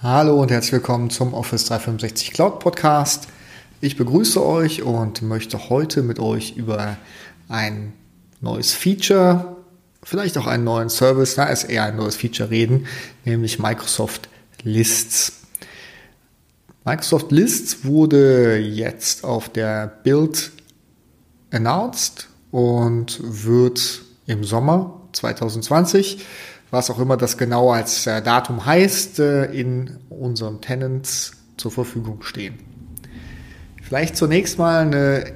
Hallo und herzlich willkommen zum Office 365 Cloud Podcast. Ich begrüße euch und möchte heute mit euch über ein neues Feature, vielleicht auch einen neuen Service, da ist eher ein neues Feature reden, nämlich Microsoft Lists. Microsoft Lists wurde jetzt auf der Build announced und wird im Sommer 2020 was auch immer das genau als äh, Datum heißt, äh, in unseren Tenants zur Verfügung stehen. Vielleicht zunächst mal eine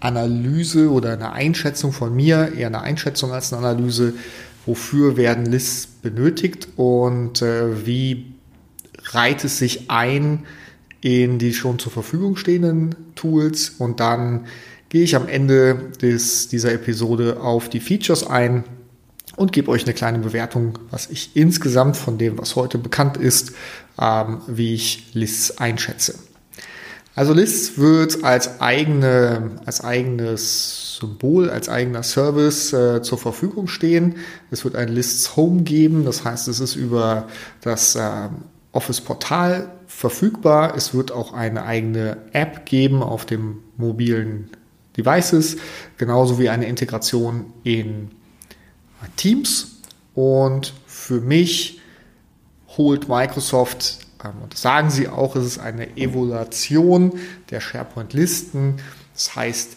Analyse oder eine Einschätzung von mir, eher eine Einschätzung als eine Analyse, wofür werden Lists benötigt und äh, wie reiht es sich ein in die schon zur Verfügung stehenden Tools und dann gehe ich am Ende des, dieser Episode auf die Features ein und gebe euch eine kleine Bewertung, was ich insgesamt von dem, was heute bekannt ist, ähm, wie ich Lists einschätze. Also Lists wird als eigene, als eigenes Symbol, als eigener Service äh, zur Verfügung stehen. Es wird ein Lists Home geben, das heißt, es ist über das äh, Office Portal verfügbar. Es wird auch eine eigene App geben auf dem mobilen Devices, genauso wie eine Integration in Teams. Und für mich holt Microsoft, ähm, und das sagen sie auch, es ist eine Evaluation der SharePoint-Listen. Das heißt,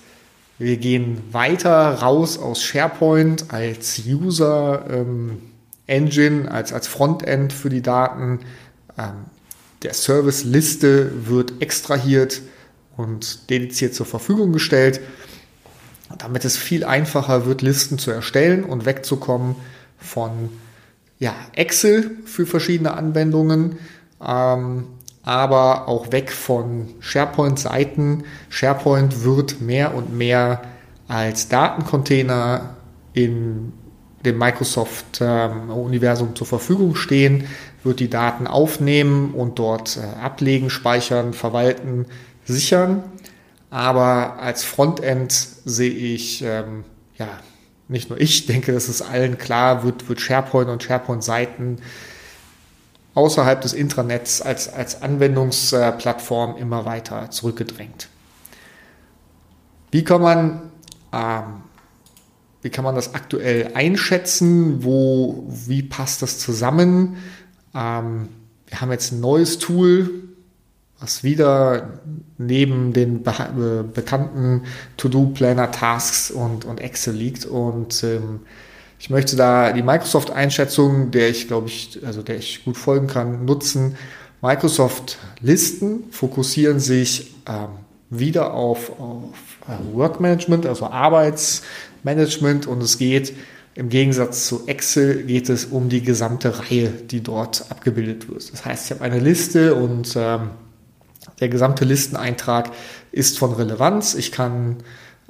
wir gehen weiter raus aus SharePoint als User ähm, Engine, als, als Frontend für die Daten. Ähm, der Service-Liste wird extrahiert und dediziert zur Verfügung gestellt damit es viel einfacher wird, Listen zu erstellen und wegzukommen von ja, Excel für verschiedene Anwendungen, ähm, aber auch weg von SharePoint-Seiten. SharePoint wird mehr und mehr als Datencontainer in dem Microsoft-Universum ähm, zur Verfügung stehen, wird die Daten aufnehmen und dort äh, ablegen, speichern, verwalten, sichern. Aber als Frontend sehe ich, ähm, ja, nicht nur ich denke, das ist allen klar, wird, wird SharePoint und SharePoint-Seiten außerhalb des Intranets als, als Anwendungsplattform immer weiter zurückgedrängt. Wie kann man, ähm, wie kann man das aktuell einschätzen? Wo, wie passt das zusammen? Ähm, wir haben jetzt ein neues Tool, was wieder neben den be äh, bekannten To-Do-Planner-Tasks und, und Excel liegt. Und ähm, ich möchte da die Microsoft-Einschätzung, der ich glaube ich, also der ich gut folgen kann, nutzen. Microsoft-Listen fokussieren sich ähm, wieder auf, auf äh, Work-Management, also Arbeitsmanagement und es geht im Gegensatz zu Excel geht es um die gesamte Reihe, die dort abgebildet wird. Das heißt, ich habe eine Liste und ähm, der gesamte Listeneintrag ist von Relevanz. Ich kann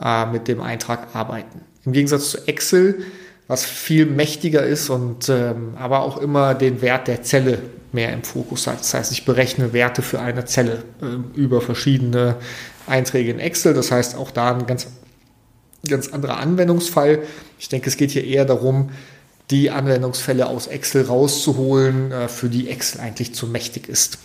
äh, mit dem Eintrag arbeiten. Im Gegensatz zu Excel, was viel mächtiger ist und ähm, aber auch immer den Wert der Zelle mehr im Fokus hat. Das heißt, ich berechne Werte für eine Zelle äh, über verschiedene Einträge in Excel. Das heißt, auch da ein ganz, ganz anderer Anwendungsfall. Ich denke, es geht hier eher darum, die Anwendungsfälle aus Excel rauszuholen, äh, für die Excel eigentlich zu mächtig ist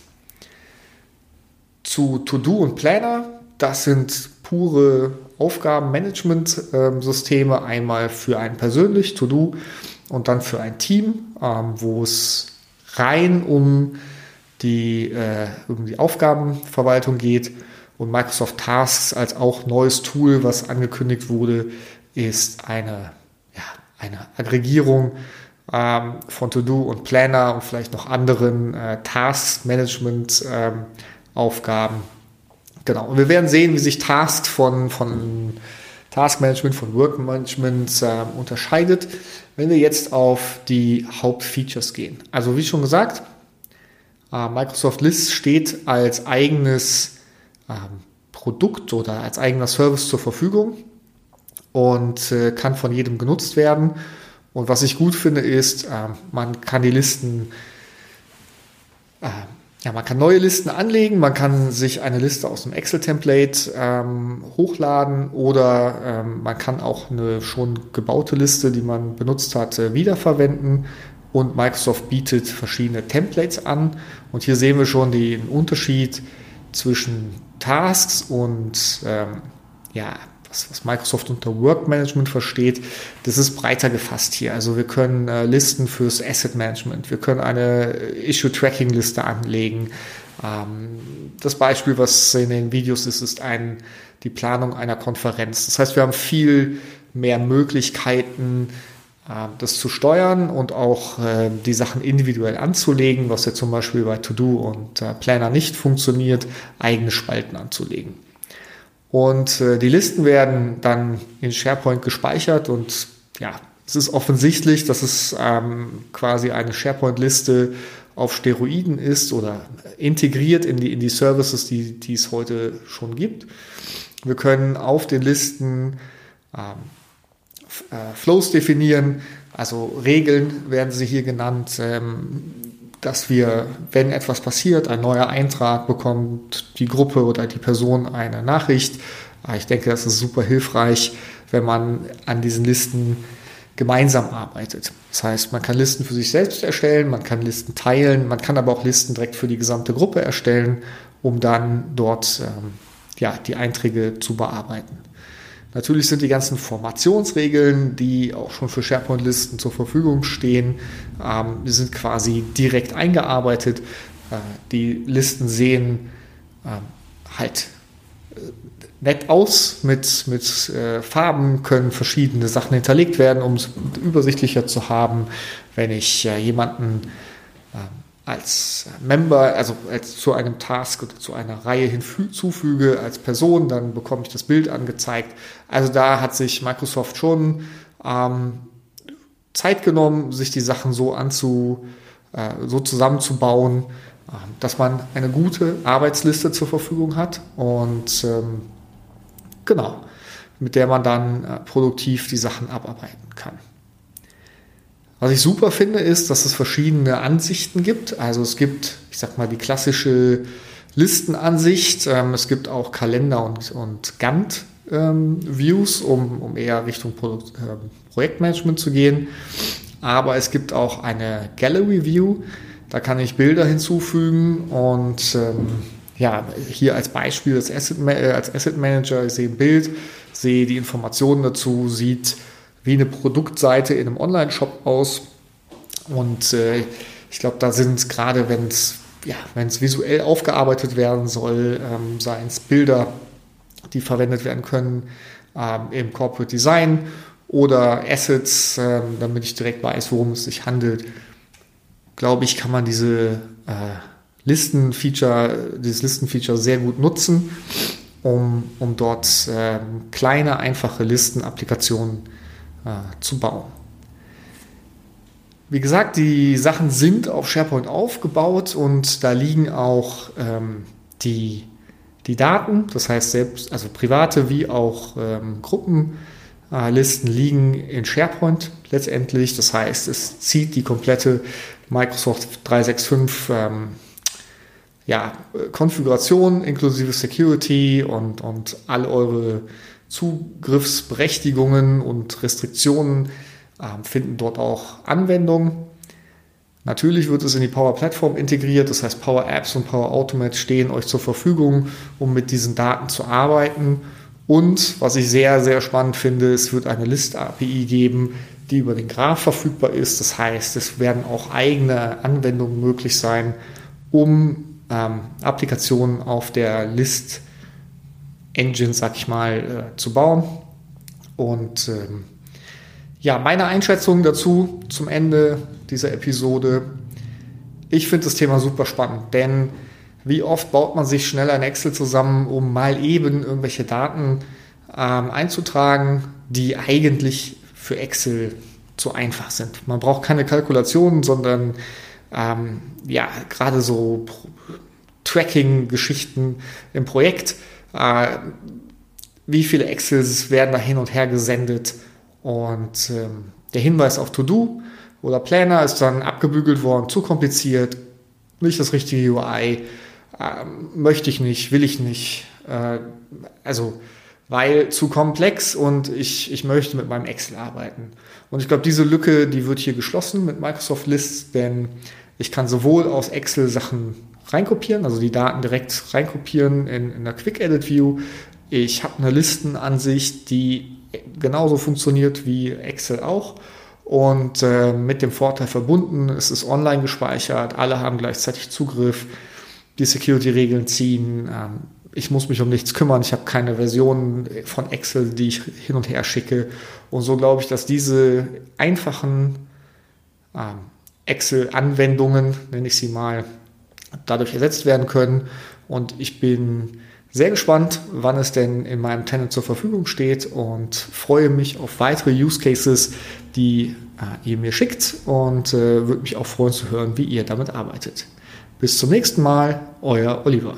zu To-Do und Planner. Das sind pure Aufgabenmanagement-Systeme. Einmal für einen persönlich, To-Do, und dann für ein Team, ähm, wo es rein um die, äh, um die Aufgabenverwaltung geht. Und Microsoft Tasks als auch neues Tool, was angekündigt wurde, ist eine, ja, eine Aggregierung ähm, von To-Do und Planner und vielleicht noch anderen äh, Task-Management- ähm, Aufgaben. Genau. Und wir werden sehen, wie sich Task von, von Task Management, von Work Management äh, unterscheidet, wenn wir jetzt auf die Hauptfeatures gehen. Also wie schon gesagt, äh, Microsoft List steht als eigenes äh, Produkt oder als eigener Service zur Verfügung und äh, kann von jedem genutzt werden. Und was ich gut finde, ist, äh, man kann die Listen äh, ja, man kann neue Listen anlegen, man kann sich eine Liste aus dem Excel-Template ähm, hochladen oder ähm, man kann auch eine schon gebaute Liste, die man benutzt hat, äh, wiederverwenden. und Microsoft bietet verschiedene Templates an. Und hier sehen wir schon den Unterschied zwischen Tasks und ähm, ja, was, was, Microsoft unter Work Management versteht. Das ist breiter gefasst hier. Also wir können äh, Listen fürs Asset Management, wir können eine Issue Tracking Liste anlegen. Ähm, das Beispiel, was in den Videos ist, ist ein, die Planung einer Konferenz. Das heißt, wir haben viel mehr Möglichkeiten, äh, das zu steuern und auch äh, die Sachen individuell anzulegen, was ja zum Beispiel bei To-Do und äh, Planner nicht funktioniert, eigene Spalten anzulegen. Und die Listen werden dann in SharePoint gespeichert und ja, es ist offensichtlich, dass es ähm, quasi eine SharePoint-Liste auf Steroiden ist oder integriert in die, in die Services, die, die es heute schon gibt. Wir können auf den Listen ähm, äh, Flows definieren, also Regeln werden sie hier genannt, ähm, dass wir, wenn etwas passiert, ein neuer Eintrag bekommt die Gruppe oder die Person eine Nachricht. Ah, ich denke, das ist super hilfreich, wenn man an diesen Listen gemeinsam arbeitet. Das heißt, man kann Listen für sich selbst erstellen, man kann Listen teilen, man kann aber auch Listen direkt für die gesamte Gruppe erstellen, um dann dort ähm, ja, die Einträge zu bearbeiten. Natürlich sind die ganzen Formationsregeln, die auch schon für SharePoint-Listen zur Verfügung stehen, ähm, sind quasi direkt eingearbeitet. Äh, die Listen sehen ähm, halt äh, nett aus mit, mit äh, Farben, können verschiedene Sachen hinterlegt werden, um es übersichtlicher zu haben. Wenn ich äh, jemanden als Member, also als zu einem Task oder zu einer Reihe hinzufüge als Person, dann bekomme ich das Bild angezeigt. Also da hat sich Microsoft schon ähm, Zeit genommen, sich die Sachen so anzu, äh, so zusammenzubauen, äh, dass man eine gute Arbeitsliste zur Verfügung hat und ähm, genau, mit der man dann äh, produktiv die Sachen abarbeiten kann. Was ich super finde, ist, dass es verschiedene Ansichten gibt. Also es gibt, ich sag mal, die klassische Listenansicht. Ähm, es gibt auch Kalender und, und Gantt-Views, ähm, um, um eher Richtung Produkt, äh, Projektmanagement zu gehen. Aber es gibt auch eine Gallery View. Da kann ich Bilder hinzufügen und ähm, ja, hier als Beispiel als Asset, äh, als Asset Manager, ich sehe ein Bild, sehe die Informationen dazu, sieht wie eine Produktseite in einem Online-Shop aus. Und äh, ich glaube, da sind gerade, wenn es ja, visuell aufgearbeitet werden soll, ähm, seien es Bilder, die verwendet werden können ähm, im Corporate Design oder Assets, ähm, damit ich direkt weiß, worum es sich handelt, glaube ich, kann man diese äh, Listenfeature, dieses Listenfeature sehr gut nutzen, um, um dort äh, kleine, einfache Listenapplikationen äh, zu bauen. Wie gesagt, die Sachen sind auf SharePoint aufgebaut und da liegen auch ähm, die, die Daten, das heißt selbst, also private wie auch ähm, Gruppenlisten äh, liegen in SharePoint letztendlich. Das heißt, es zieht die komplette Microsoft 365 ähm, ja, Konfiguration inklusive Security und, und all eure Zugriffsberechtigungen und Restriktionen äh, finden dort auch Anwendung. Natürlich wird es in die Power Platform integriert, das heißt Power Apps und Power Automate stehen euch zur Verfügung, um mit diesen Daten zu arbeiten. Und was ich sehr, sehr spannend finde, es wird eine List-API geben, die über den Graph verfügbar ist. Das heißt, es werden auch eigene Anwendungen möglich sein, um ähm, Applikationen auf der List Engine, sag ich mal, äh, zu bauen. Und ähm, ja, meine Einschätzung dazu zum Ende dieser Episode. Ich finde das Thema super spannend, denn wie oft baut man sich schnell ein Excel zusammen, um mal eben irgendwelche Daten ähm, einzutragen, die eigentlich für Excel zu einfach sind. Man braucht keine Kalkulationen, sondern ähm, ja, gerade so Tracking-Geschichten im Projekt äh, wie viele Excels werden da hin und her gesendet und ähm, der Hinweis auf To-Do oder Planner ist dann abgebügelt worden, zu kompliziert, nicht das richtige UI, äh, möchte ich nicht, will ich nicht. Äh, also weil zu komplex und ich, ich möchte mit meinem Excel arbeiten. Und ich glaube, diese Lücke, die wird hier geschlossen mit Microsoft Lists, denn ich kann sowohl aus Excel Sachen reinkopieren, also die Daten direkt reinkopieren in, in der Quick Edit View. Ich habe eine Listenansicht, die genauso funktioniert wie Excel auch. Und äh, mit dem Vorteil verbunden, es ist online gespeichert, alle haben gleichzeitig Zugriff, die Security-Regeln ziehen, ähm, ich muss mich um nichts kümmern, ich habe keine Version von Excel, die ich hin und her schicke. Und so glaube ich, dass diese einfachen ähm, Excel-Anwendungen, nenne ich sie mal, dadurch ersetzt werden können. Und ich bin sehr gespannt, wann es denn in meinem Tenant zur Verfügung steht und freue mich auf weitere Use Cases, die äh, ihr mir schickt und äh, würde mich auch freuen zu hören, wie ihr damit arbeitet. Bis zum nächsten Mal, euer Oliver.